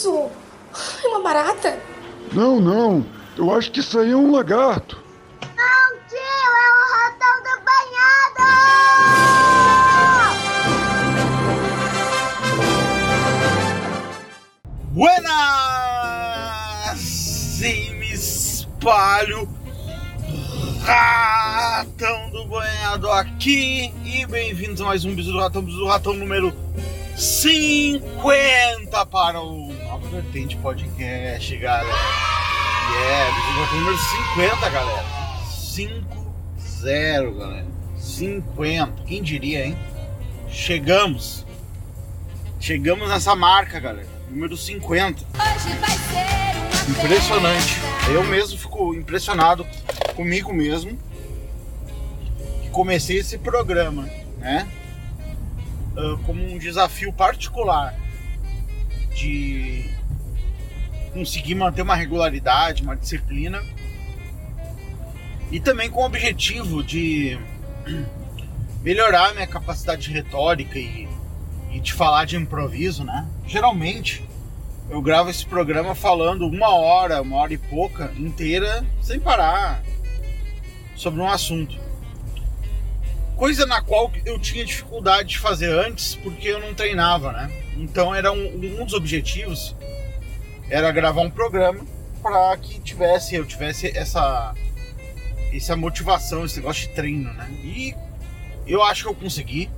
isso? É uma barata? Não, não. Eu acho que isso aí é um lagarto. Não, tio, é o ratão do banhado! Buenas! E me espalho. Ratão do banhado aqui. E bem-vindos a mais um Bisu do Ratão, Bisu do Ratão número 50 para o Vertente Podcast, galera. Yeah, Ratão número 50, galera. 5-0, galera. 50. Quem diria, hein? Chegamos. Chegamos nessa marca, galera. Número 50. Impressionante. Eu mesmo fico impressionado comigo mesmo que comecei esse programa, né? Uh, como um desafio particular de conseguir manter uma regularidade, uma disciplina e também com o objetivo de melhorar minha capacidade retórica e, e de falar de improviso, né? Geralmente eu gravo esse programa falando uma hora, uma hora e pouca inteira, sem parar, sobre um assunto coisa na qual eu tinha dificuldade de fazer antes porque eu não treinava, né? Então era um, um dos objetivos era gravar um programa para que tivesse eu tivesse essa essa motivação, esse negócio de treino, né? E eu acho que eu consegui.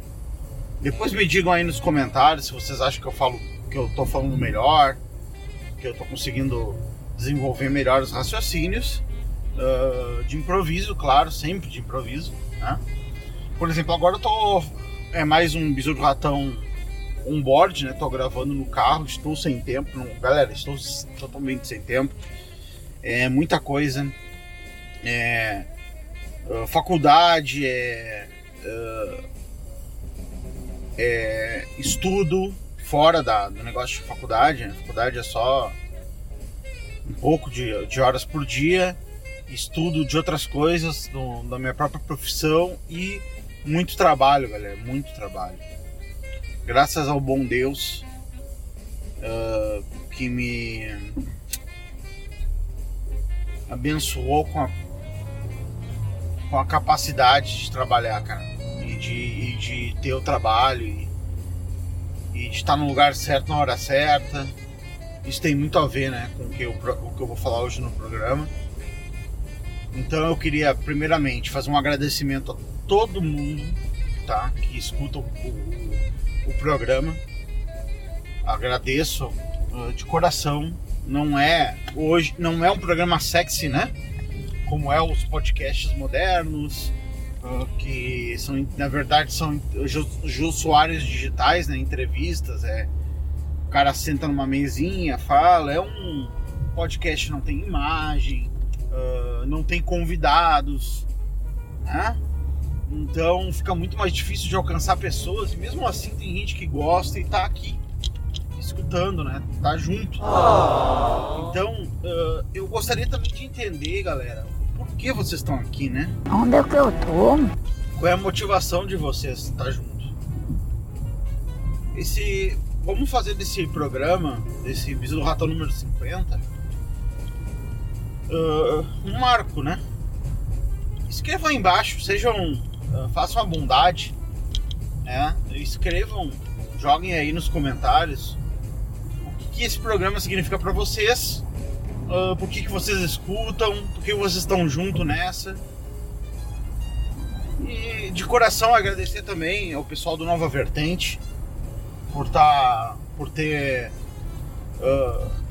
Depois me digam aí nos comentários se vocês acham que eu falo que eu tô falando melhor, que eu tô conseguindo desenvolver melhor os raciocínios uh, de improviso, claro, sempre de improviso, né? Por exemplo, agora eu tô. É mais um bisu do ratão on board, né? Tô gravando no carro, estou sem tempo. Não, galera, estou totalmente sem tempo. É muita coisa. É. Uh, faculdade, é, uh, é. estudo fora da, do negócio de faculdade. Né? Faculdade é só um pouco de, de horas por dia. Estudo de outras coisas do, da minha própria profissão e muito trabalho, galera, muito trabalho. Graças ao bom Deus uh, que me abençoou com a, com a capacidade de trabalhar, cara, e de, e de ter o trabalho e, e de estar no lugar certo na hora certa. Isso tem muito a ver, né, com o que eu, o que eu vou falar hoje no programa. Então eu queria primeiramente fazer um agradecimento a todo mundo tá, que escuta o, o, o programa. Agradeço uh, de coração. Não é hoje, não é um programa sexy, né? Como é os podcasts modernos, uh, que são na verdade são usuários digitais, né? Entrevistas, é o cara senta numa mesinha, fala, é um podcast não tem imagem, uh, não tem convidados, né? Então fica muito mais difícil de alcançar pessoas e mesmo assim tem gente que gosta e tá aqui escutando, né? Tá junto. Oh. Então uh, eu gostaria também de entender, galera, por que vocês estão aqui, né? Onde é que eu tô? Qual é a motivação de vocês estar junto? Esse. Vamos fazer desse programa, desse Viso do Ratão número 50, uh, um marco, né? Escrevam aí embaixo, sejam façam a bondade, né? Escrevam, joguem aí nos comentários o que, que esse programa significa para vocês, uh, por que, que vocês escutam, por que vocês estão junto nessa. E de coração agradecer também ao pessoal do Nova Vertente por tá, por ter uh,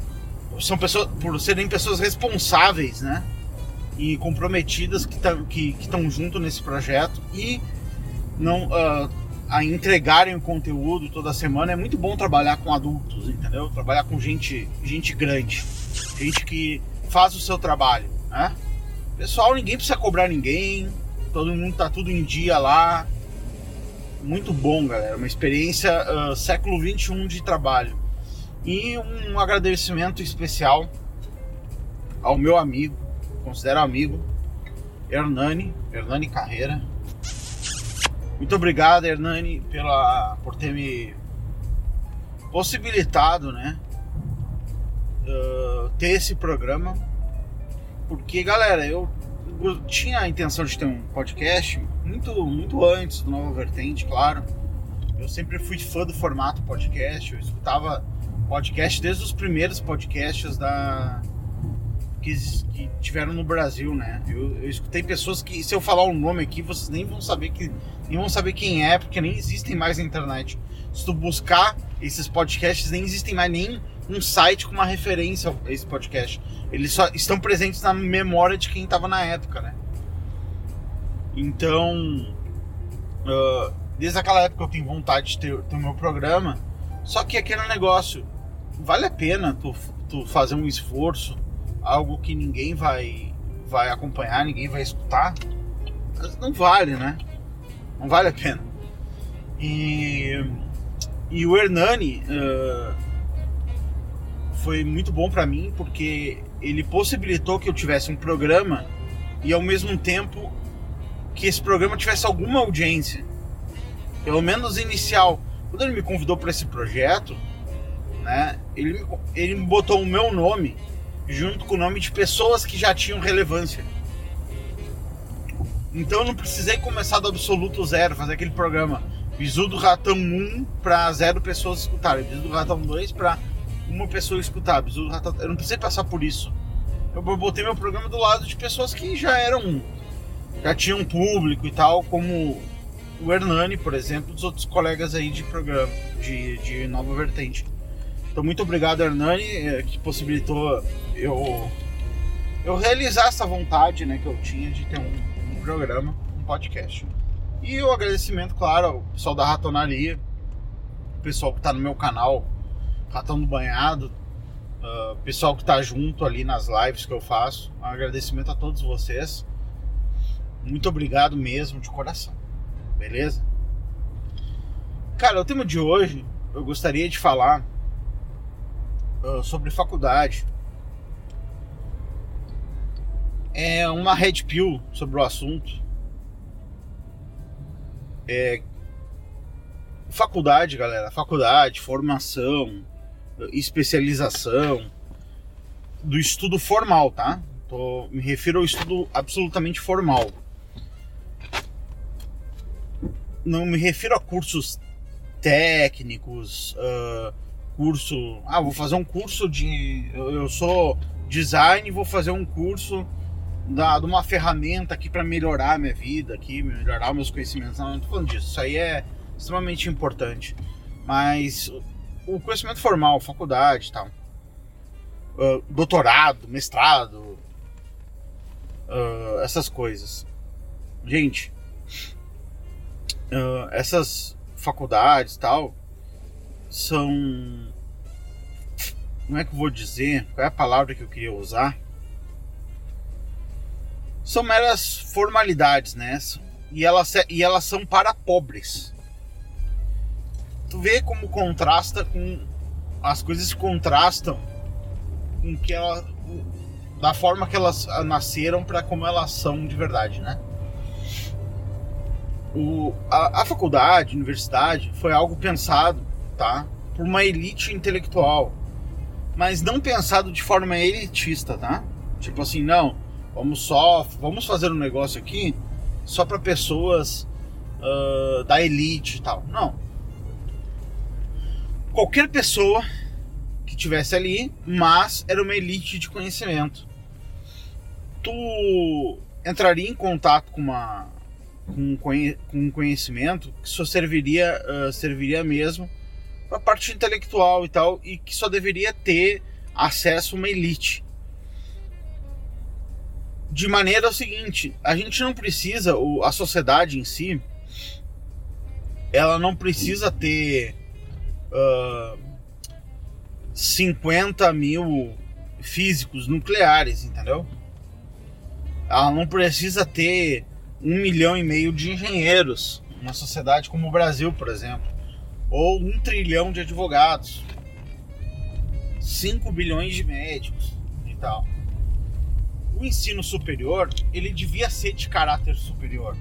são pessoas por serem pessoas responsáveis, né? E comprometidas que estão que, que junto nesse projeto e não uh, a entregarem o conteúdo toda semana. É muito bom trabalhar com adultos, entendeu? Trabalhar com gente, gente grande, gente que faz o seu trabalho, né? Pessoal, ninguém precisa cobrar ninguém, todo mundo tá tudo em dia lá. Muito bom, galera. Uma experiência uh, século 21 de trabalho. E um agradecimento especial ao meu amigo considero amigo, Hernani, Hernani Carreira. Muito obrigado, Hernani, pela, por ter me possibilitado, né? uh, ter esse programa. Porque, galera, eu, eu tinha a intenção de ter um podcast muito, muito antes do Nova Vertente, claro. Eu sempre fui fã do formato podcast, eu escutava podcast desde os primeiros podcasts da que, que tiveram no Brasil, né? Eu, eu, escutei pessoas que, se eu falar o nome aqui, vocês nem vão saber que nem vão saber quem é, porque nem existem mais na internet. Se tu buscar esses podcasts, nem existem mais nem um site com uma referência a esse podcast. Eles só estão presentes na memória de quem estava na época, né? Então, uh, desde aquela época eu tenho vontade de ter, ter o meu programa. Só que aquele negócio, vale a pena tu, tu fazer um esforço algo que ninguém vai vai acompanhar, ninguém vai escutar, não vale, né? Não vale a pena. E, e o Hernani uh, foi muito bom para mim porque ele possibilitou que eu tivesse um programa e ao mesmo tempo que esse programa tivesse alguma audiência, pelo menos inicial. Quando ele me convidou para esse projeto, né, ele, ele botou o meu nome junto com o nome de pessoas que já tinham relevância. Então eu não precisei começar do absoluto zero, fazer aquele programa Bizu do Ratão 1 para zero pessoas escutarem, Bizu do Ratão 2 para uma pessoa escutar, Bizu do Ratão... Eu não precisei passar por isso. Eu botei meu programa do lado de pessoas que já eram. já tinham público e tal, como o Hernani, por exemplo, dos outros colegas aí de programa, de, de Nova Vertente. Então, muito obrigado, Hernani, eh, que possibilitou eu, eu realizar essa vontade né, que eu tinha de ter um, um programa, um podcast. E o agradecimento, claro, ao pessoal da Ratonaria, o pessoal que está no meu canal, Ratão do Banhado, uh, pessoal que está junto ali nas lives que eu faço. Um agradecimento a todos vocês. Muito obrigado mesmo, de coração. Beleza? Cara, o tema de hoje eu gostaria de falar uh, sobre faculdade. É uma red pill sobre o assunto. É, faculdade, galera, faculdade, formação, especialização, do estudo formal, tá? Tô, me refiro ao estudo absolutamente formal. Não me refiro a cursos técnicos, uh, curso. Ah, vou fazer um curso de. Eu sou design e vou fazer um curso da, de uma ferramenta aqui para melhorar a minha vida, aqui, melhorar meus conhecimentos. Não, não tô falando disso. Isso aí é extremamente importante. Mas o conhecimento formal, faculdade e tal. Uh, doutorado, mestrado, uh, essas coisas. Gente, uh, essas faculdades tal são como é que eu vou dizer? Qual é a palavra que eu queria usar? São meras formalidades, né? E elas, e elas são para pobres. Tu vê como contrasta com. As coisas contrastam com que ela. Da forma que elas nasceram para como elas são de verdade, né? O, a, a faculdade, a universidade, foi algo pensado, tá? Por uma elite intelectual mas não pensado de forma elitista, tá? Tipo assim, não, vamos só, vamos fazer um negócio aqui só para pessoas uh, da elite e tal. Não. Qualquer pessoa que tivesse ali, mas era uma elite de conhecimento. Tu entraria em contato com uma com, um conhecimento que só serviria uh, serviria mesmo a parte intelectual e tal, e que só deveria ter acesso uma elite. De maneira o seguinte, a gente não precisa, a sociedade em si, ela não precisa ter uh, 50 mil físicos nucleares, entendeu? Ela não precisa ter um milhão e meio de engenheiros, uma sociedade como o Brasil, por exemplo ou um trilhão de advogados, 5 bilhões de médicos e tal. O ensino superior, ele devia ser de caráter superior.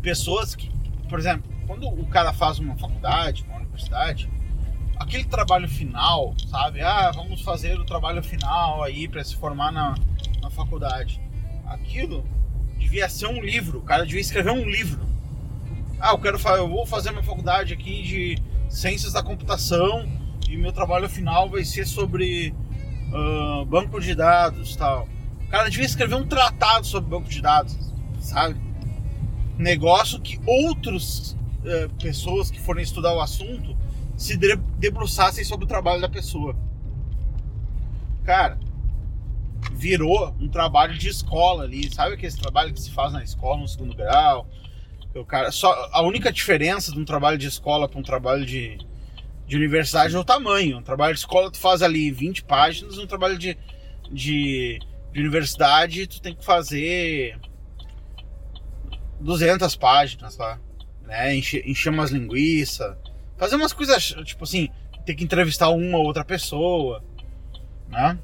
Pessoas que, por exemplo, quando o cara faz uma faculdade, uma universidade, aquele trabalho final, sabe? Ah, vamos fazer o trabalho final aí para se formar na, na faculdade. Aquilo devia ser um livro, o cara devia escrever um livro. Ah, eu quero eu vou fazer uma faculdade aqui de ciências da computação e meu trabalho final vai ser sobre uh, banco de dados, tal. Cara devia escrever um tratado sobre banco de dados, sabe? Negócio que outros uh, pessoas que forem estudar o assunto se debruçassem sobre o trabalho da pessoa. Cara, virou um trabalho de escola ali, sabe aquele trabalho que se faz na escola no segundo grau? O cara, só a única diferença de um trabalho de escola para um trabalho de, de universidade é o tamanho. Um trabalho de escola tu faz ali 20 páginas, um trabalho de, de, de universidade tu tem que fazer 200 páginas lá, né? Encher, encher umas linguiças, fazer umas coisas, tipo assim, ter que entrevistar uma ou outra pessoa, né?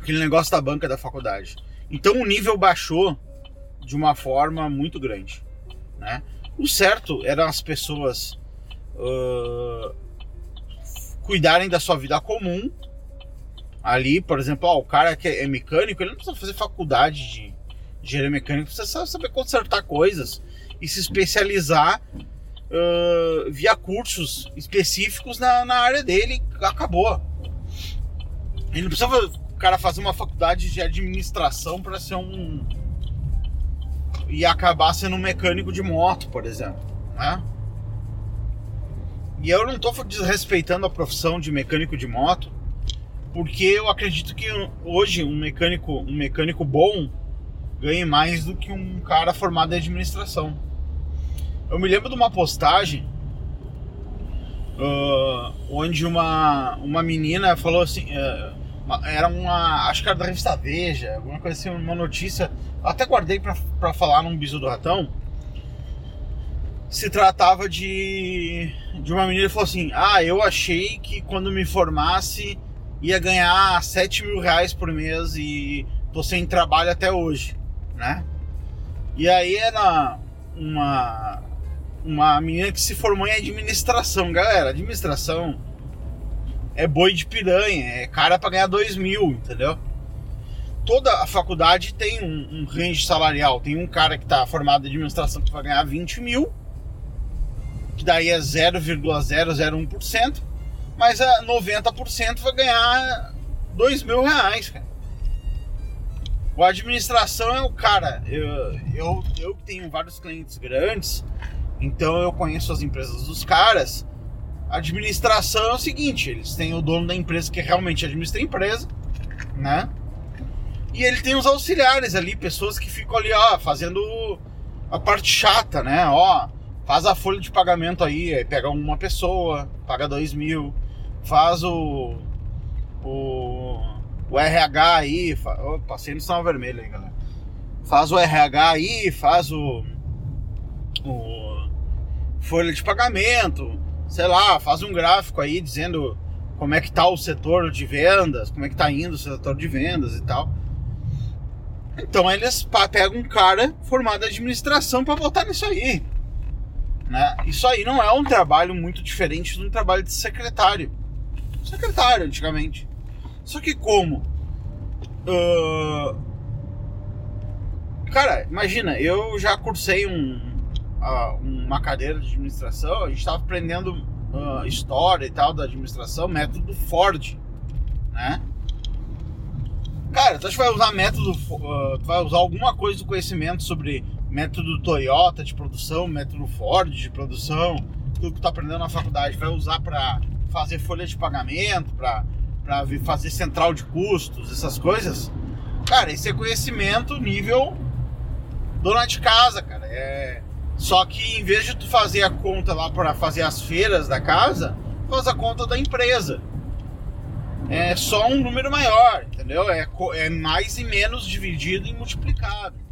Aquele negócio da banca da faculdade. Então o nível baixou de uma forma muito grande, né? O certo eram as pessoas uh, cuidarem da sua vida comum. Ali, por exemplo, ó, o cara que é mecânico, ele não precisa fazer faculdade de engenharia mecânica, precisa saber consertar coisas e se especializar uh, via cursos específicos na, na área dele. Acabou. Ele não precisa o cara fazer uma faculdade de administração para ser um e acabar sendo um mecânico de moto, por exemplo, né? E eu não estou desrespeitando a profissão de mecânico de moto, porque eu acredito que hoje um mecânico, um mecânico bom ganhe mais do que um cara formado em administração. Eu me lembro de uma postagem uh, onde uma, uma menina falou assim, uh, era uma, acho que era da revista Veja, alguma coisa assim, uma notícia, até guardei para falar num biso do ratão se tratava de, de uma menina que falou assim: Ah, eu achei que quando me formasse ia ganhar 7 mil reais por mês e tô sem trabalho até hoje, né? E aí era uma, uma menina que se formou em administração. Galera, administração é boi de piranha, é cara para ganhar 2 mil, entendeu? Toda a faculdade tem um, um range salarial. Tem um cara que tá formado em administração que vai ganhar 20 mil que daí é 0,001%, mas a 90% vai ganhar 2 mil reais, cara. O administração é o cara. Eu, eu, eu tenho vários clientes grandes, então eu conheço as empresas dos caras. A administração é o seguinte: eles têm o dono da empresa que realmente administra a empresa, né? E ele tem os auxiliares ali, pessoas que ficam ali, ó, fazendo a parte chata, né? Ó, Faz a folha de pagamento aí, aí pega uma pessoa, paga dois mil, faz o. o. o RH aí, fa, oh, passei no sinal vermelho aí, galera. Faz o RH aí, faz o. o folha de pagamento, sei lá, faz um gráfico aí dizendo como é que tá o setor de vendas, como é que tá indo o setor de vendas e tal. Então eles pegam um cara formado em administração para botar nisso aí. Né? Isso aí não é um trabalho muito diferente de um trabalho de secretário. Secretário, antigamente. Só que como? Uh... Cara, imagina, eu já cursei um, uma cadeira de administração, a gente estava aprendendo uh, história e tal da administração, método Ford, né? Cara, tu acha que vai usar método, uh, vai usar alguma coisa do conhecimento sobre método Toyota de produção, método Ford de produção, tudo que tu tá aprendendo na faculdade, vai usar para fazer folha de pagamento, para fazer central de custos, essas coisas. Cara, esse é conhecimento nível dona de casa, cara. É... Só que em vez de tu fazer a conta lá para fazer as feiras da casa, faz a conta da empresa. É só um número maior, entendeu? É, é mais e menos dividido e multiplicado.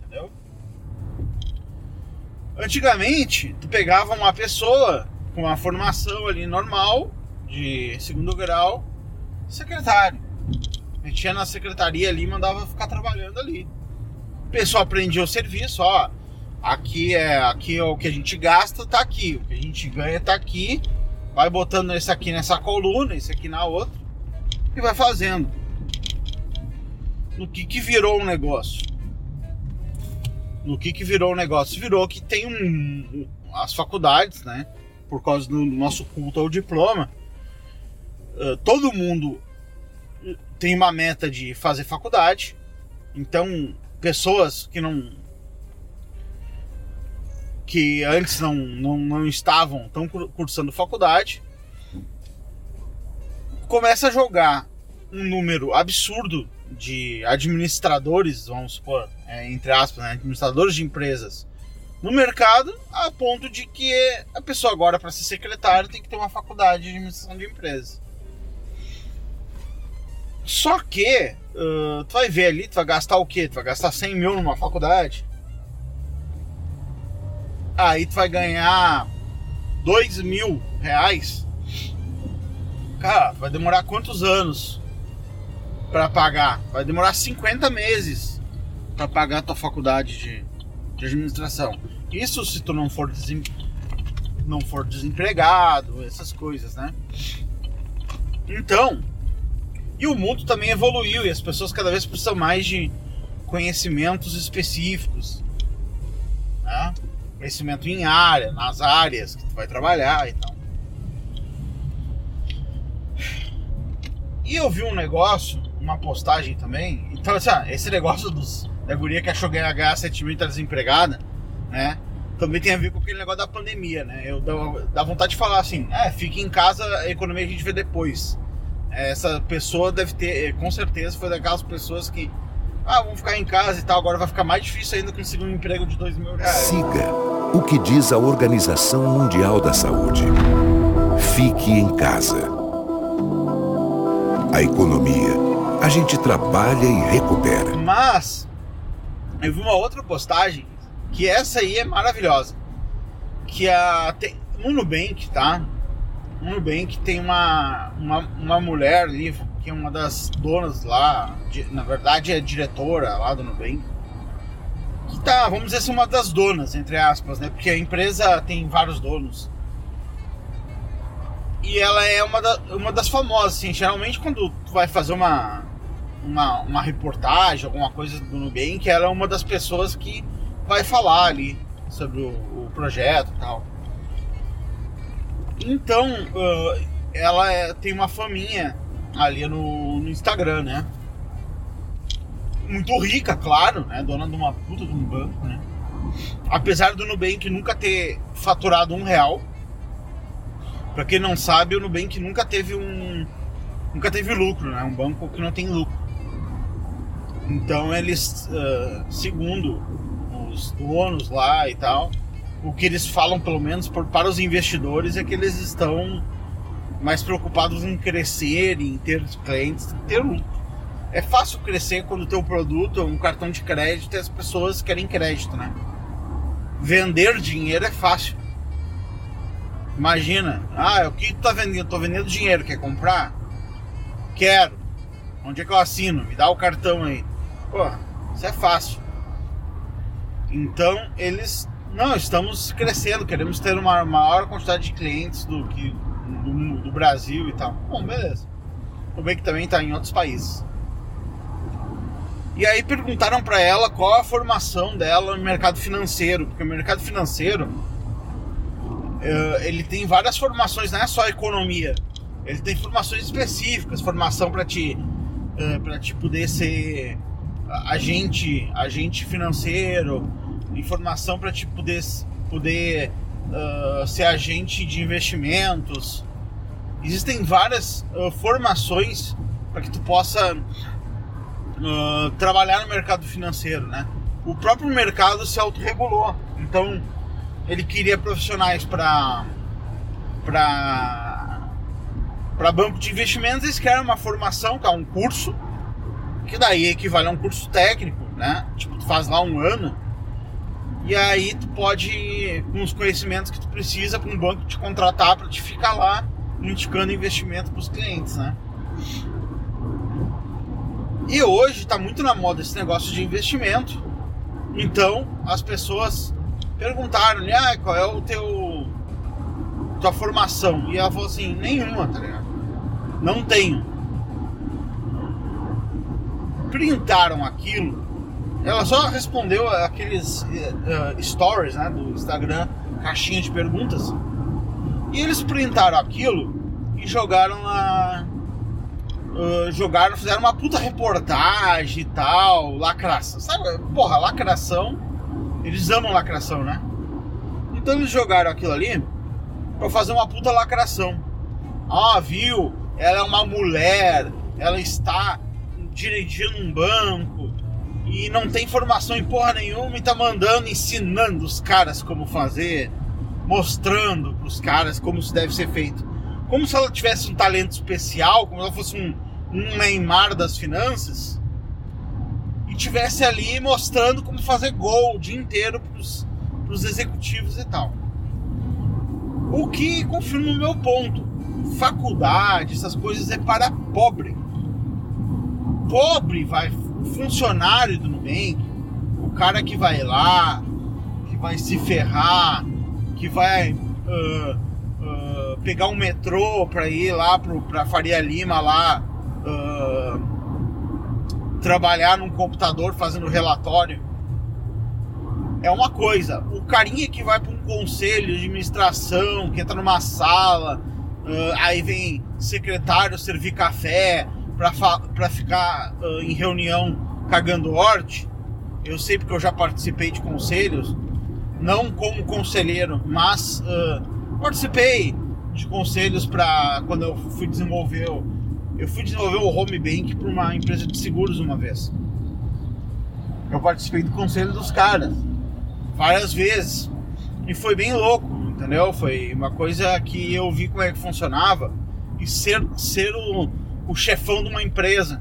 Antigamente, tu pegava uma pessoa com uma formação ali normal, de segundo grau, secretário. Metia na secretaria ali e mandava ficar trabalhando ali. O pessoal aprendia o serviço, ó. Aqui é, aqui é o que a gente gasta, tá aqui. O que a gente ganha tá aqui. vai botando esse aqui nessa coluna, esse aqui na outra e vai fazendo. No que que virou um negócio? No que que virou um negócio? Virou que tem um, as faculdades, né? Por causa do nosso culto ao diploma, todo mundo tem uma meta de fazer faculdade. Então, pessoas que não que antes não, não, não estavam tão cursando faculdade começa a jogar um número absurdo de administradores, vamos supor, é, entre aspas, né, administradores de empresas no mercado, a ponto de que a pessoa agora, para ser secretário, tem que ter uma faculdade de administração de empresas. Só que, uh, tu vai ver ali, tu vai gastar o quê? Tu vai gastar 100 mil numa faculdade? Aí tu vai ganhar 2 mil reais. Cara, vai demorar quantos anos para pagar? Vai demorar 50 meses para pagar a tua faculdade de, de administração. Isso se tu não for, desem, não for desempregado, essas coisas, né? Então, e o mundo também evoluiu e as pessoas cada vez precisam mais de conhecimentos específicos. Né? Conhecimento em área, nas áreas que tu vai trabalhar e tal. E eu vi um negócio, uma postagem também. Então, assim, ah, esse negócio dos, da guria que achou ganhar, ganhar 7 mil e tá desempregada, né? Também tem a ver com aquele negócio da pandemia, né? Eu dá vontade de falar assim, é, fique em casa, a economia a gente vê depois essa pessoa deve ter, com certeza, foi daquelas pessoas que, ah, vamos ficar em casa e tal, agora vai ficar mais difícil ainda conseguir um emprego de dois mil reais. Siga o que diz a Organização Mundial da Saúde. Fique em casa. A economia, a gente trabalha e recupera. Mas, eu vi uma outra postagem, que essa aí é maravilhosa. Que a, tem, no Nubank, tá? no Nubank tem uma, uma, uma mulher ali, que é uma das donas lá, na verdade é diretora lá do Nubank, que tá, vamos dizer assim, uma das donas, entre aspas, né? Porque a empresa tem vários donos. E ela é uma, da, uma das famosas, assim, geralmente quando tu vai fazer uma, uma, uma reportagem, alguma coisa do Nubank, ela é uma das pessoas que vai falar ali sobre o, o projeto e tal. Então, uh, ela é, tem uma faminha ali no, no, Instagram, né? Muito rica, claro, né? Dona de uma puta de um banco, né? Apesar do Nubank nunca ter faturado um real. Pra quem não sabe, o Nubank nunca teve um. Nunca teve lucro, né? Um banco que não tem lucro. Então eles, uh, segundo os donos lá e tal, o que eles falam, pelo menos por, para os investidores, é que eles estão mais preocupados em crescer, em ter clientes, ter lucro. É fácil crescer quando o teu produto é um cartão de crédito e as pessoas querem crédito, né? Vender dinheiro é fácil. Imagina, ah, o que tu tá vendendo? Tô vendendo dinheiro, quer comprar? Quero. Onde é que eu assino? Me dá o cartão aí. Pô, isso é fácil. Então, eles não, estamos crescendo, queremos ter uma maior quantidade de clientes do que do, do Brasil e tal. Bom, beleza. O bem que também está em outros países. E aí perguntaram para ela qual a formação dela no mercado financeiro, porque o mercado financeiro uh, ele tem várias formações, não é só economia. Ele tem formações específicas, formação para te uh, para te poder ser agente, agente financeiro, informação para te poder, poder uh, ser agente de investimentos. Existem várias uh, formações para que tu possa uh, trabalhar no mercado financeiro, né? O próprio mercado se autorregulou, então ele queria profissionais para para para banco de investimentos eles querem uma formação, que é um curso, que daí equivale a um curso técnico, né? Tipo, tu faz lá um ano e aí tu pode, com os conhecimentos que tu precisa para um banco te contratar para te ficar lá indicando investimento para os clientes, né? E hoje está muito na moda esse negócio de investimento. Então as pessoas perguntaram, ah, qual é o teu tua formação. E ela falou assim, nenhuma, tá ligado? Não tenho. Printaram aquilo. Ela só respondeu aqueles uh, stories né, do Instagram, caixinha de perguntas. E eles printaram aquilo e jogaram na. Uh, jogaram, fizeram uma puta reportagem e tal, lacração. Sabe, porra, lacração. Eles amam lacração, né? Então eles jogaram aquilo ali pra fazer uma puta lacração. Ah, viu? Ela é uma mulher, ela está dirigindo um banco e não tem formação em porra nenhuma e tá mandando, ensinando os caras como fazer, mostrando pros caras como isso deve ser feito. Como se ela tivesse um talento especial, como se ela fosse um, um Neymar das finanças e tivesse ali mostrando como fazer gol o dia inteiro pros, pros executivos e tal. O que confirma o meu ponto. Faculdade, essas coisas é para pobre. Pobre vai, funcionário do Nubank, o cara que vai lá, que vai se ferrar, que vai uh, uh, pegar um metrô para ir lá pro, pra Faria Lima lá uh, trabalhar num computador fazendo relatório é uma coisa. O carinha que vai para um conselho de administração, que entra numa sala, aí vem secretário servir café para ficar uh, em reunião cagando horte. Eu sei porque eu já participei de conselhos, não como conselheiro, mas uh, participei de conselhos para quando eu fui desenvolver eu fui desenvolver o home bank para uma empresa de seguros uma vez. Eu participei do conselho dos caras várias vezes. E foi bem louco, entendeu? Foi uma coisa que eu vi como é que funcionava e ser, ser o, o chefão de uma empresa.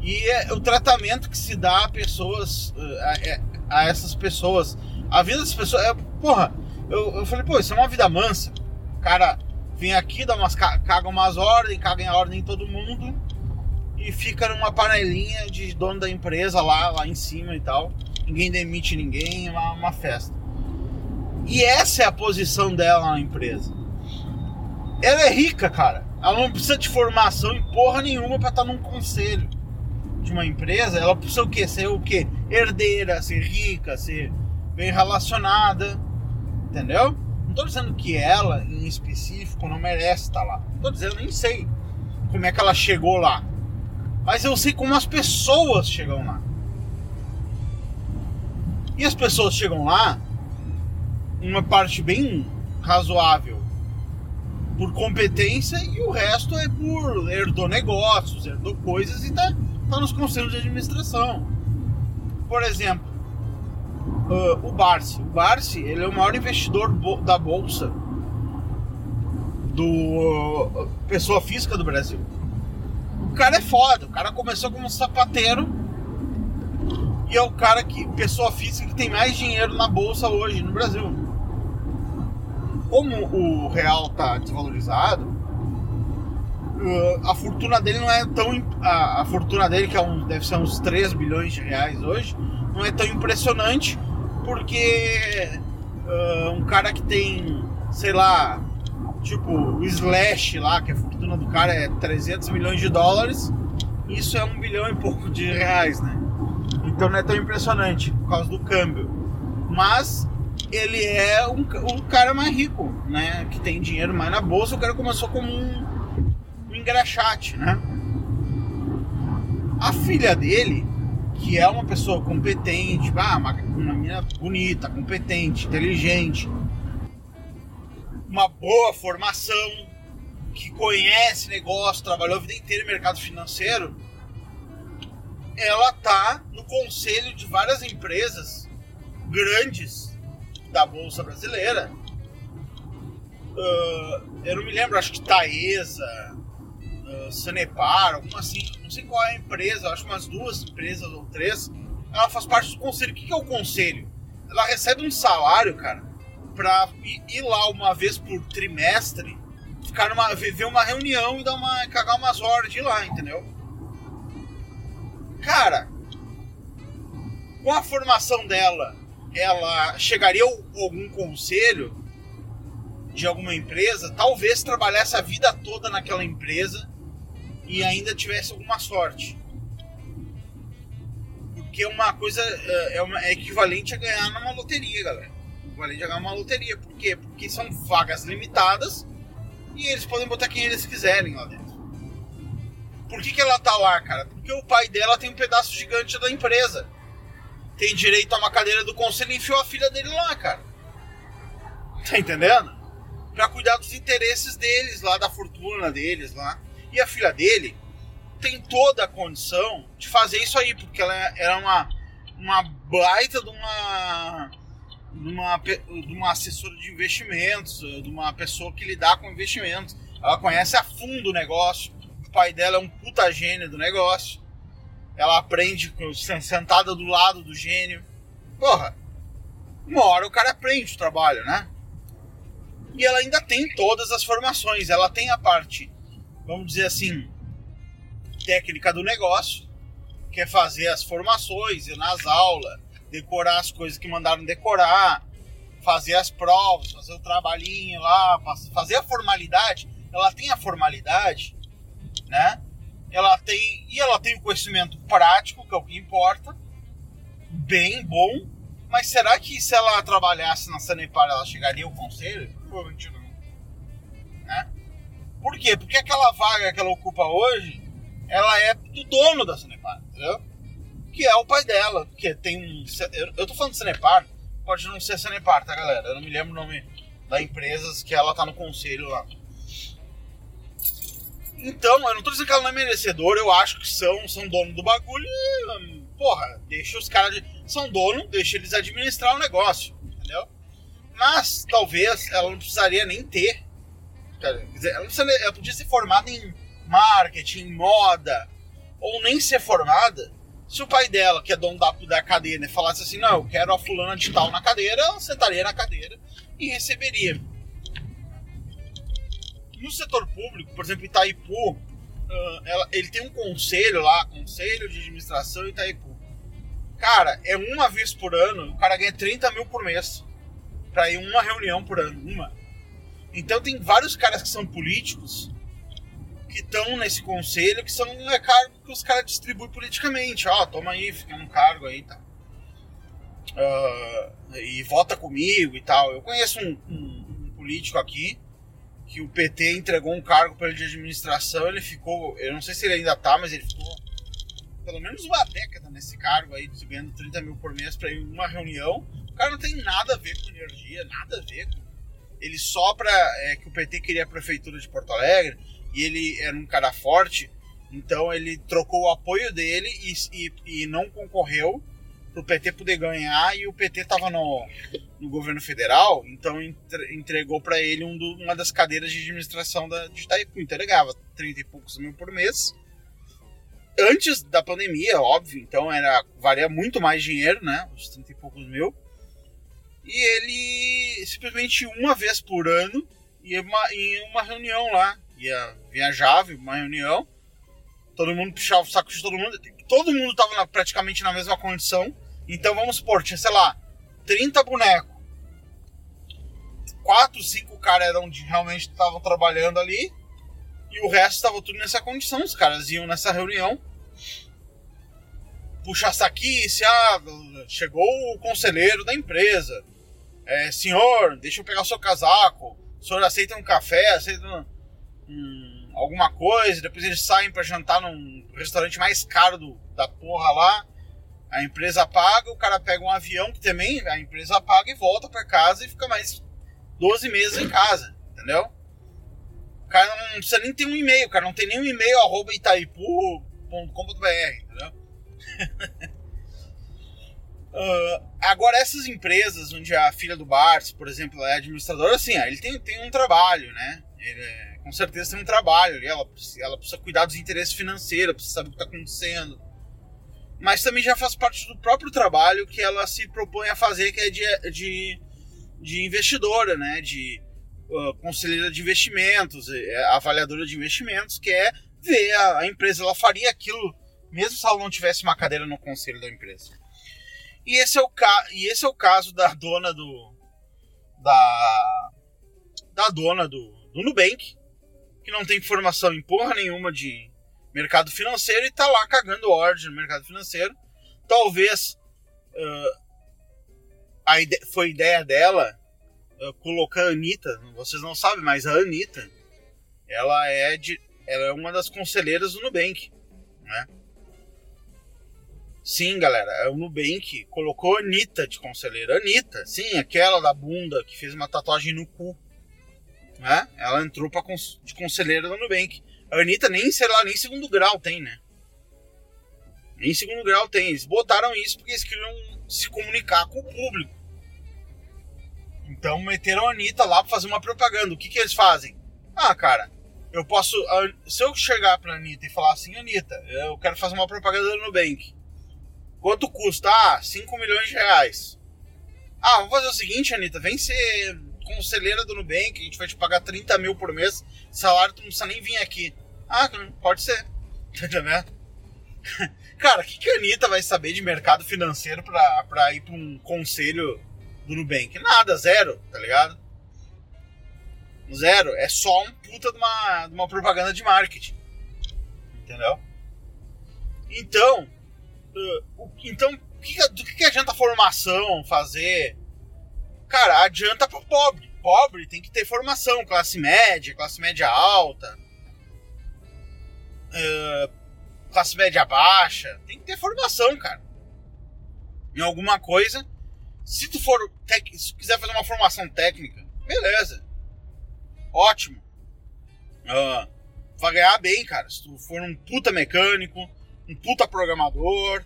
E é, o tratamento que se dá a pessoas, eh, a, a, essas pessoas. A vida das pessoas. É, porra, eu, eu falei, pô, isso é uma vida mansa. O cara vem aqui, dá umas, caga umas ordens, caga em ordem em todo mundo e fica numa panelinha de dono da empresa lá, lá em cima e tal ninguém demite ninguém, é uma, uma festa. E essa é a posição dela na empresa. Ela é rica, cara. Ela não precisa de formação em porra nenhuma para estar num conselho de uma empresa. Ela precisa o quê? Ser o quê? Herdeira, ser rica, ser bem relacionada. Entendeu? Não tô dizendo que ela, em específico, não merece estar lá. Tô dizendo, nem sei como é que ela chegou lá. Mas eu sei como as pessoas chegam lá. E as pessoas chegam lá, uma parte bem razoável por competência e o resto é por herdou negócios, herdou coisas e tá, tá nos conselhos de administração. Por exemplo, uh, o Barsi. O Barsi ele é o maior investidor da bolsa do uh, pessoa física do Brasil. O cara é foda. O cara começou como sapateiro e é o cara que, pessoa física, que tem mais dinheiro na bolsa hoje no Brasil. Como o real tá desvalorizado, a fortuna dele não é tão. A, a fortuna dele, que é um, deve ser uns 3 bilhões de reais hoje, não é tão impressionante, porque uh, um cara que tem, sei lá, tipo o Slash lá, que a fortuna do cara é 300 milhões de dólares, isso é um bilhão e pouco de reais, né? Então não é tão impressionante por causa do câmbio. Mas ele é um, um cara mais rico, né? Que tem dinheiro mais na bolsa. O cara começou como um, um engraxate, né? A filha dele, que é uma pessoa competente, ah, uma, uma menina bonita, competente, inteligente, uma boa formação, que conhece negócio, trabalhou a vida inteira no mercado financeiro, ela tá no conselho de várias empresas grandes da Bolsa Brasileira. Uh, eu não me lembro, acho que Taesa, uh, Sanepar, alguma assim, não sei qual é a empresa, acho umas duas empresas ou três. Ela faz parte do conselho. O que é o conselho? Ela recebe um salário, cara, pra ir lá uma vez por trimestre, ficar numa, ver uma reunião e dar uma, cagar umas horas de lá, entendeu? Cara, com a formação dela, ela chegaria a algum conselho? de alguma empresa, talvez trabalhasse a vida toda naquela empresa e ainda tivesse alguma sorte. Porque uma coisa é, é, uma, é equivalente a ganhar numa loteria, galera. Equivalente a ganhar uma loteria. Por quê? Porque são vagas limitadas e eles podem botar quem eles quiserem lá dentro. Por que, que ela tá lá, cara? Porque o pai dela tem um pedaço gigante da empresa. Tem direito a uma cadeira do conselho e enfiou a filha dele lá, cara. Tá entendendo? Pra cuidar dos interesses deles lá, da fortuna deles lá. E a filha dele tem toda a condição de fazer isso aí, porque ela era uma, uma baita de uma, de uma, de uma assessora de investimentos, de uma pessoa que lidar com investimentos. Ela conhece a fundo o negócio. O pai dela é um puta gênio do negócio. Ela aprende sentada do lado do gênio. Porra, uma hora o cara aprende o trabalho, né? E ela ainda tem todas as formações. Ela tem a parte, vamos dizer assim, técnica do negócio, que é fazer as formações, ir nas aulas, decorar as coisas que mandaram decorar, fazer as provas, fazer o trabalhinho lá, fazer a formalidade. Ela tem a formalidade, né? Ela tem e ela tem o conhecimento prático, que é o que importa, bem bom. Mas será que se ela trabalhasse na Sanepar ela chegaria ao conselho? Provavelmente não. Né? Por quê? Porque aquela vaga que ela ocupa hoje ela é do dono da Sanepar, entendeu? Que é o pai dela, que tem um. Eu tô falando de Sanepar, pode não ser Sanepar, tá, galera? Eu não me lembro o nome da empresa que ela tá no conselho lá. Então, eu não tô dizendo que ela não é merecedora, eu acho que são, são dono do bagulho e, porra, deixa os caras. De, são dono, deixa eles administrar o negócio, entendeu? Mas talvez ela não precisaria nem ter. Quer dizer, ela, ela podia ser formada em marketing, moda, ou nem ser formada, se o pai dela, que é dono da, da cadeira, né, falasse assim, não, eu quero a fulana de tal na cadeira, ela sentaria na cadeira e receberia. No setor público, por exemplo, Itaipu, uh, ela, ele tem um conselho lá, Conselho de Administração Itaipu. Cara, é uma vez por ano, o cara ganha 30 mil por mês pra ir uma reunião por ano, uma. Então tem vários caras que são políticos que estão nesse conselho, que são é, cargo que os caras distribuem politicamente. Ó, oh, toma aí, fica no cargo aí tá. Uh, e vota comigo e tal. Eu conheço um, um, um, político aqui que o PT entregou um cargo para ele de administração. Ele ficou, eu não sei se ele ainda tá, mas ele ficou pelo menos uma década nesse cargo aí, ganhando 30 mil por mês para ir uma reunião. O cara não tem nada a ver com energia, nada a ver com. Ele só para é, que o PT queria a prefeitura de Porto Alegre e ele era um cara forte, então ele trocou o apoio dele e, e, e não concorreu para o PT poder ganhar e o PT estava no, no governo federal, então entregou para ele um do, uma das cadeiras de administração da, de Itaipu. Então ele ganhava 30 e poucos mil por mês. Antes da pandemia, óbvio, então era valia muito mais dinheiro, né? Os 30 e poucos mil. E ele simplesmente uma vez por ano ia uma, uma reunião lá ia viajava, uma reunião, todo mundo puxava o saco de todo mundo, todo mundo tava na, praticamente na mesma condição. Então vamos supor, tinha, sei lá, 30 bonecos. Quatro, cinco caras eram de realmente estavam trabalhando ali. E o resto estava tudo nessa condição. Os caras iam nessa reunião. Puxa saquice, ah, chegou o conselheiro da empresa. É, senhor, deixa eu pegar seu casaco. O senhor aceita um café? Aceita um, alguma coisa, depois eles saem para jantar num restaurante mais caro do, da porra lá. A empresa paga, o cara pega um avião que também a empresa paga e volta para casa e fica mais 12 meses em casa, entendeu? O cara não precisa nem ter um e-mail, o cara não tem nem um e-mail arroba itaipu.com.br, entendeu? uh, agora, essas empresas onde a filha do Bartz, por exemplo, é administradora, assim, ele tem, tem um trabalho, né? Ele é, com certeza tem um trabalho ela, ela precisa cuidar dos interesses financeiros, precisa saber o que está acontecendo. Mas também já faz parte do próprio trabalho que ela se propõe a fazer, que é de, de, de investidora, né? De uh, conselheira de investimentos, é, avaliadora de investimentos, que é ver a, a empresa, ela faria aquilo mesmo se ela não tivesse uma cadeira no conselho da empresa. E esse é o, ca e esse é o caso da dona do. da da dona do, do Nubank, que não tem formação em porra nenhuma de mercado financeiro e tá lá cagando ordem no mercado financeiro. Talvez uh, a ide foi ideia dela uh, colocar a Anitta, vocês não sabem, mas a Anitta, ela é, de, ela é uma das conselheiras do Nubank, né? Sim, galera, o Nubank colocou a Anitta de conselheira. Anitta, sim, aquela da bunda que fez uma tatuagem no cu. Né? Ela entrou cons de conselheira do Nubank. A Anitta nem, sei lá, nem segundo grau tem, né? Nem segundo grau tem. Eles botaram isso porque eles queriam se comunicar com o público. Então meteram a Anitta lá pra fazer uma propaganda. O que, que eles fazem? Ah, cara, eu posso. Se eu chegar pra Anitta e falar assim, Anitta, eu quero fazer uma propaganda no Nubank. Quanto custa? Ah, 5 milhões de reais. Ah, vamos fazer o seguinte, Anitta, vem ser conselheira do Nubank, a gente vai te pagar 30 mil por mês, salário, tu não precisa nem vir aqui. Ah, pode ser. Tá entendendo? Cara, o que, que a Anitta vai saber de mercado financeiro pra, pra ir pra um conselho do Nubank? Nada, zero, tá ligado? Zero. É só um puta de uma, de uma propaganda de marketing. Entendeu? Então, uh, então que, do que, que adianta formação fazer? Cara, adianta pro pobre. Pobre tem que ter formação, classe média, classe média alta, uh, classe média baixa. Tem que ter formação, cara. Em alguma coisa. Se tu for se tu quiser fazer uma formação técnica, beleza. Ótimo. Uh, vai ganhar bem, cara. Se tu for um puta mecânico, um puta programador,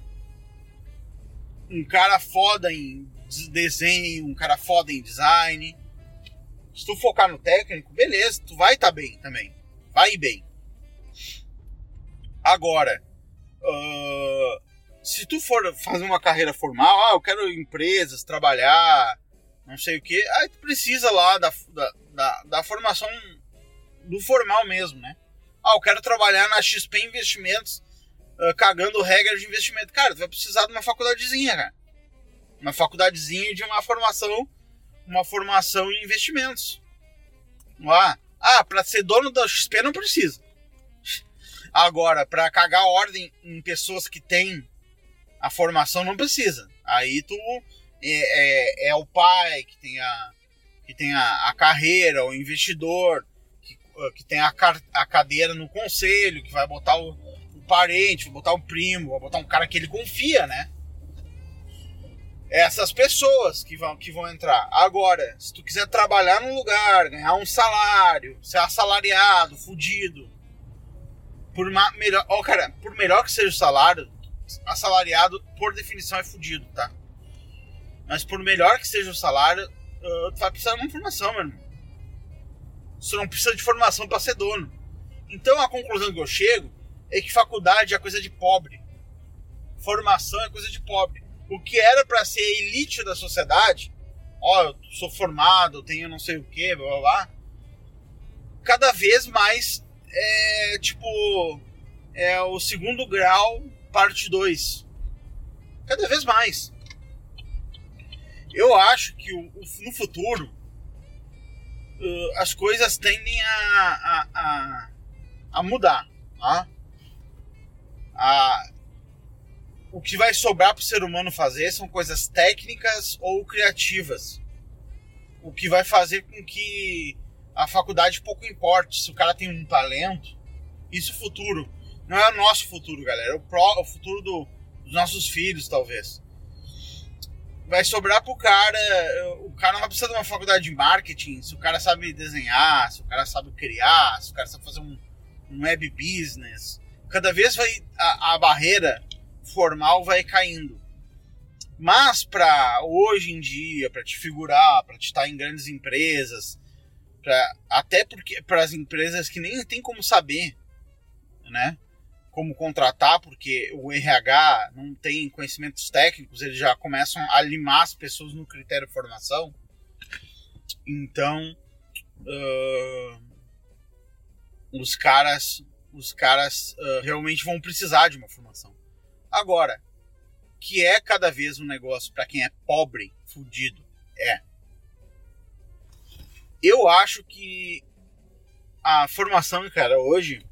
um cara foda em desenho, um cara foda em design. Se tu focar no técnico, beleza, tu vai estar tá bem também. Vai bem. Agora, uh, se tu for fazer uma carreira formal, ah, eu quero empresas, trabalhar, não sei o que, aí tu precisa lá da, da, da, da formação do formal mesmo, né? Ah, eu quero trabalhar na XP Investimentos uh, cagando regra de investimento. Cara, tu vai precisar de uma faculdadezinha, cara. Uma faculdadezinha de uma formação, uma formação em investimentos. Ah, ah para ser dono da XP não precisa. Agora, para cagar ordem em pessoas que têm a formação não precisa. Aí tu é, é, é o pai que tem a que tem a, a carreira, o investidor, que, que tem a, a cadeira no conselho, que vai botar o, parente, vou botar um primo, vou botar um cara que ele confia, né? Essas pessoas que vão, que vão entrar. Agora, se tu quiser trabalhar num lugar, ganhar um salário, ser assalariado, fudido, por melhor, ó, cara, por melhor que seja o salário, assalariado por definição é fudido, tá? Mas por melhor que seja o salário, uh, tu vai precisar de uma formação, meu irmão. Você não precisa de formação para ser dono. Então a conclusão que eu chego é que faculdade é coisa de pobre. Formação é coisa de pobre. O que era para ser elite da sociedade, ó, eu sou formado, tenho não sei o que, blá blá blá, cada vez mais é tipo é o segundo grau parte 2. Cada vez mais. Eu acho que o, no futuro uh, as coisas tendem a, a, a, a mudar. Tá? a, o que vai sobrar para o ser humano fazer são coisas técnicas ou criativas. O que vai fazer com que a faculdade pouco importe. Se o cara tem um talento, isso é futuro. Não é o nosso futuro, galera. É o, pro, o futuro do, dos nossos filhos, talvez. Vai sobrar pro cara. O cara não vai precisar de uma faculdade de marketing. Se o cara sabe desenhar, se o cara sabe criar, se o cara sabe fazer um, um web business cada vez vai a, a barreira formal vai caindo. Mas para hoje em dia, para te figurar, para te estar em grandes empresas, pra, até porque para as empresas que nem tem como saber, né? Como contratar, porque o RH não tem conhecimentos técnicos, eles já começam a limar as pessoas no critério formação. Então, uh, os caras os caras uh, realmente vão precisar de uma formação. Agora, que é cada vez um negócio para quem é pobre, fudido, é. eu acho que a formação, cara, hoje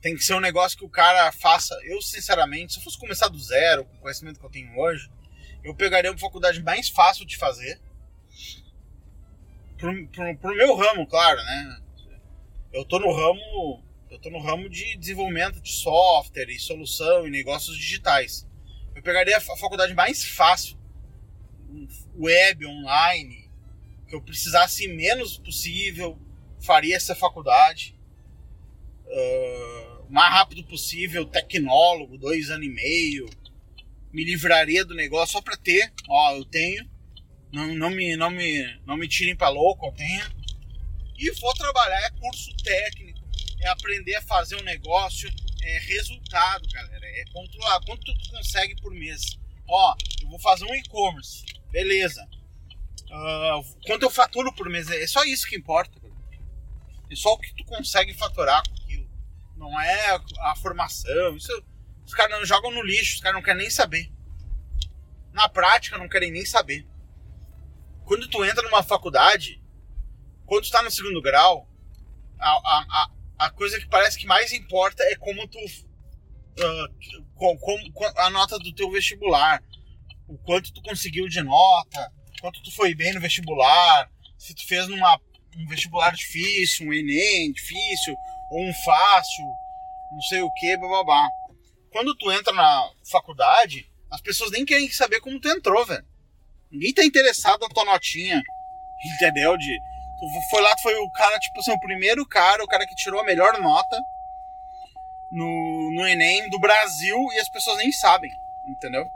tem que ser um negócio que o cara faça. Eu, sinceramente, se eu fosse começar do zero, com o conhecimento que eu tenho hoje, eu pegaria uma faculdade mais fácil de fazer. Pro, pro, pro meu ramo, claro, né? Eu tô no ramo. Eu tô no ramo de desenvolvimento de software e solução e negócios digitais. Eu pegaria a faculdade mais fácil, web, online, que eu precisasse menos possível, faria essa faculdade. Uh, mais rápido possível, tecnólogo, dois anos e meio. Me livraria do negócio só pra ter. Ó, eu tenho. Não, não, me, não, me, não me tirem pra louco, eu tenho. E vou trabalhar, é curso técnico, é aprender a fazer um negócio, é resultado, galera. É controlar quanto tu consegue por mês. Ó, eu vou fazer um e-commerce. Beleza. Uh, quanto eu faturo por mês? É só isso que importa. É só o que tu consegue faturar com aquilo. Não é a formação. Isso, os caras não jogam no lixo, os caras não querem nem saber. Na prática, não querem nem saber. Quando tu entra numa faculdade, quando tu tá no segundo grau, a, a, a, a coisa que parece que mais importa é como tu. Uh, com, com, a nota do teu vestibular. O quanto tu conseguiu de nota, quanto tu foi bem no vestibular, se tu fez numa um vestibular difícil, um Enem difícil, ou um fácil, não sei o que, bababá. Quando tu entra na faculdade, as pessoas nem querem saber como tu entrou, velho. Ninguém tá interessado na tua notinha, entendeu? De, foi lá, foi o cara, tipo assim, o primeiro cara, o cara que tirou a melhor nota no, no Enem do Brasil e as pessoas nem sabem, entendeu?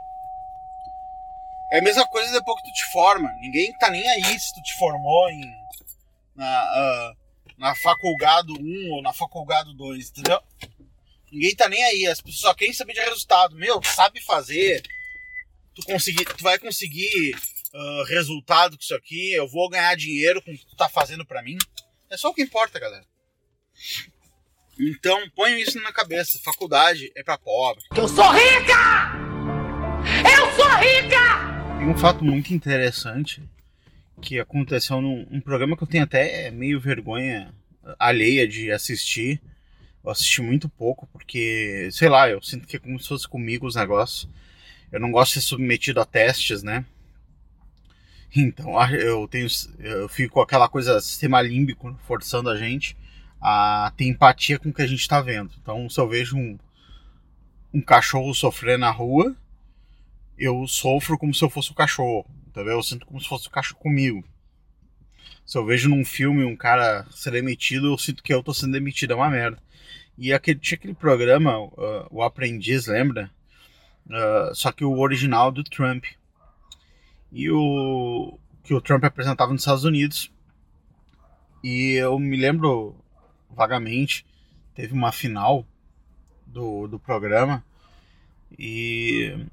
É a mesma coisa depois que tu te forma. Ninguém tá nem aí se tu te formou em na, uh, na Faculgado 1 ou na Faculgado 2, entendeu? Ninguém tá nem aí, as pessoas só querem saber de resultado. Meu, sabe fazer, tu, conseguir, tu vai conseguir uh, resultado com isso aqui, eu vou ganhar dinheiro com o que tu tá fazendo para mim. É só o que importa, galera. Então, ponham isso na cabeça. Faculdade é para pobre. Eu sou rica! Eu sou rica! Tem um fato muito interessante que aconteceu num um programa que eu tenho até meio vergonha alheia de assistir. Eu assisti muito pouco, porque, sei lá, eu sinto que é como se fosse comigo os negócios. Eu não gosto de ser submetido a testes, né? Então eu tenho. Eu fico com aquela coisa sistema límbico forçando a gente a ter empatia com o que a gente tá vendo. Então, se eu vejo um, um cachorro sofrer na rua, eu sofro como se eu fosse o cachorro. Entendeu? Eu sinto como se fosse o cachorro comigo. Se eu vejo num filme um cara ser demitido, eu sinto que eu tô sendo demitido, é uma merda. E aquele, tinha aquele programa, uh, O Aprendiz, lembra? Uh, só que o original do Trump. E o que o Trump apresentava nos Estados Unidos. E eu me lembro vagamente, teve uma final do, do programa. E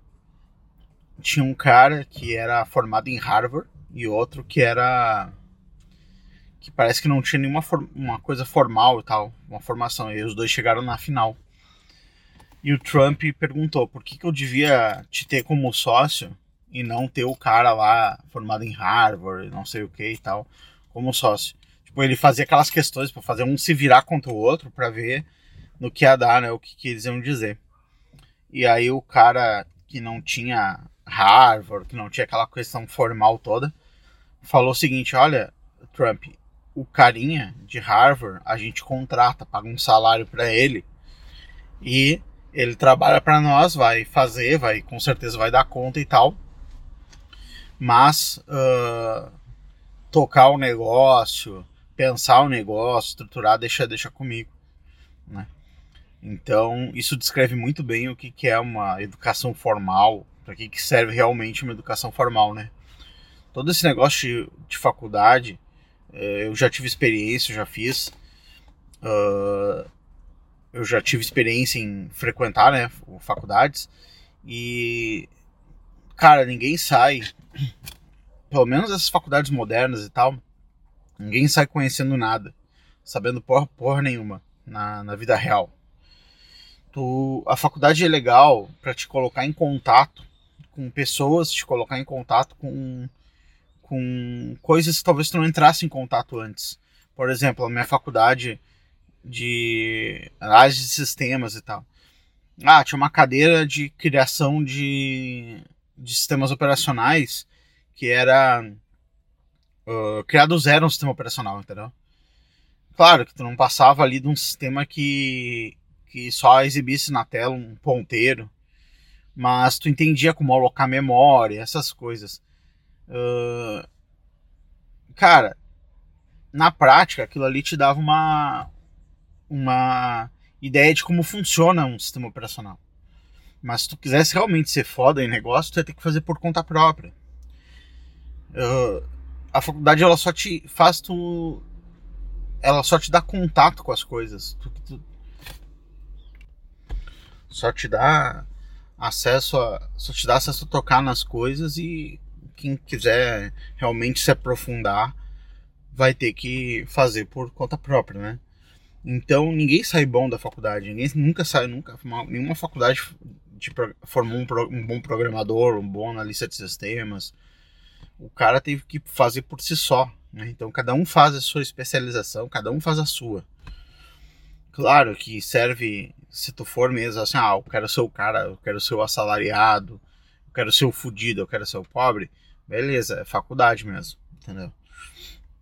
tinha um cara que era formado em Harvard e outro que era que parece que não tinha nenhuma uma coisa formal e tal, uma formação. E os dois chegaram na final. E o Trump perguntou por que, que eu devia te ter como sócio e não ter o cara lá formado em Harvard, não sei o que e tal, como sócio. Tipo, ele fazia aquelas questões para fazer um se virar contra o outro para ver no que ia dar, né, o que, que eles iam dizer. E aí o cara que não tinha Harvard, que não tinha aquela questão formal toda, falou o seguinte: olha, Trump, o carinha de Harvard a gente contrata, paga um salário para ele e ele trabalha para nós, vai fazer, vai com certeza vai dar conta e tal, mas uh, tocar o negócio, pensar o negócio, estruturar, deixa, deixa comigo, né? Então isso descreve muito bem o que, que é uma educação formal, para que, que serve realmente uma educação formal, né? Todo esse negócio de, de faculdade, é, eu já tive experiência, já fiz. Uh, eu já tive experiência em frequentar, né, faculdades. E, cara, ninguém sai, pelo menos essas faculdades modernas e tal, ninguém sai conhecendo nada, sabendo porra, porra nenhuma na, na vida real. Tu, a faculdade é legal para te colocar em contato com pessoas, te colocar em contato com, com coisas que talvez tu não entrasse em contato antes. Por exemplo, a minha faculdade de análise de sistemas e tal. Ah, tinha uma cadeira de criação de, de sistemas operacionais que era uh, zero um sistema operacional, entendeu? Claro que tu não passava ali de um sistema que, que só exibisse na tela um ponteiro, mas tu entendia como alocar memória, essas coisas. Uh, cara, na prática, aquilo ali te dava uma, uma ideia de como funciona um sistema operacional. Mas se tu quisesse realmente ser foda em negócio, tu ia ter que fazer por conta própria. Uh, a faculdade ela só te faz tu ela só te dá contato com as coisas. Tu, tu, só te dá acesso a. Só te dá acesso a tocar nas coisas e quem quiser realmente se aprofundar vai ter que fazer por conta própria, né? Então ninguém sai bom da faculdade, ninguém nunca sai, nunca nenhuma faculdade de, formou um, um bom programador, um bom analista de sistemas. O cara teve que fazer por si só. Né? Então cada um faz a sua especialização, cada um faz a sua. Claro que serve, se tu for mesmo assim, ah, eu quero ser o cara, eu quero ser o assalariado, eu quero ser o fudido, eu quero ser o pobre, beleza, é faculdade mesmo, entendeu?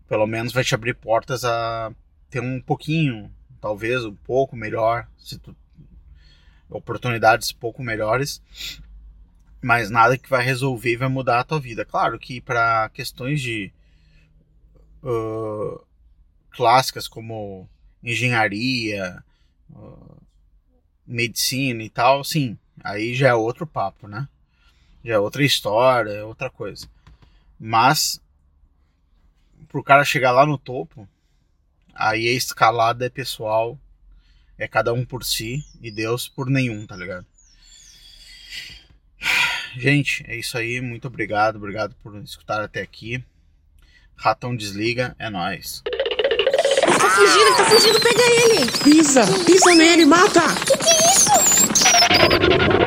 Pelo menos vai te abrir portas a ter um pouquinho, talvez um pouco melhor, se tu oportunidades pouco melhores, mas nada que vai resolver e vai mudar a tua vida. Claro que para questões de uh, clássicas como engenharia, uh, medicina e tal, sim, aí já é outro papo, né? Já é outra história, é outra coisa. Mas pro cara chegar lá no topo, aí a escalada é pessoal, é cada um por si e Deus por nenhum, tá ligado? Gente, é isso aí. Muito obrigado. Obrigado por escutar até aqui. Ratão desliga, é nóis. Tá fugindo, tá fugindo, pega ele! Pisa, pisa nele, mata! Que que é isso?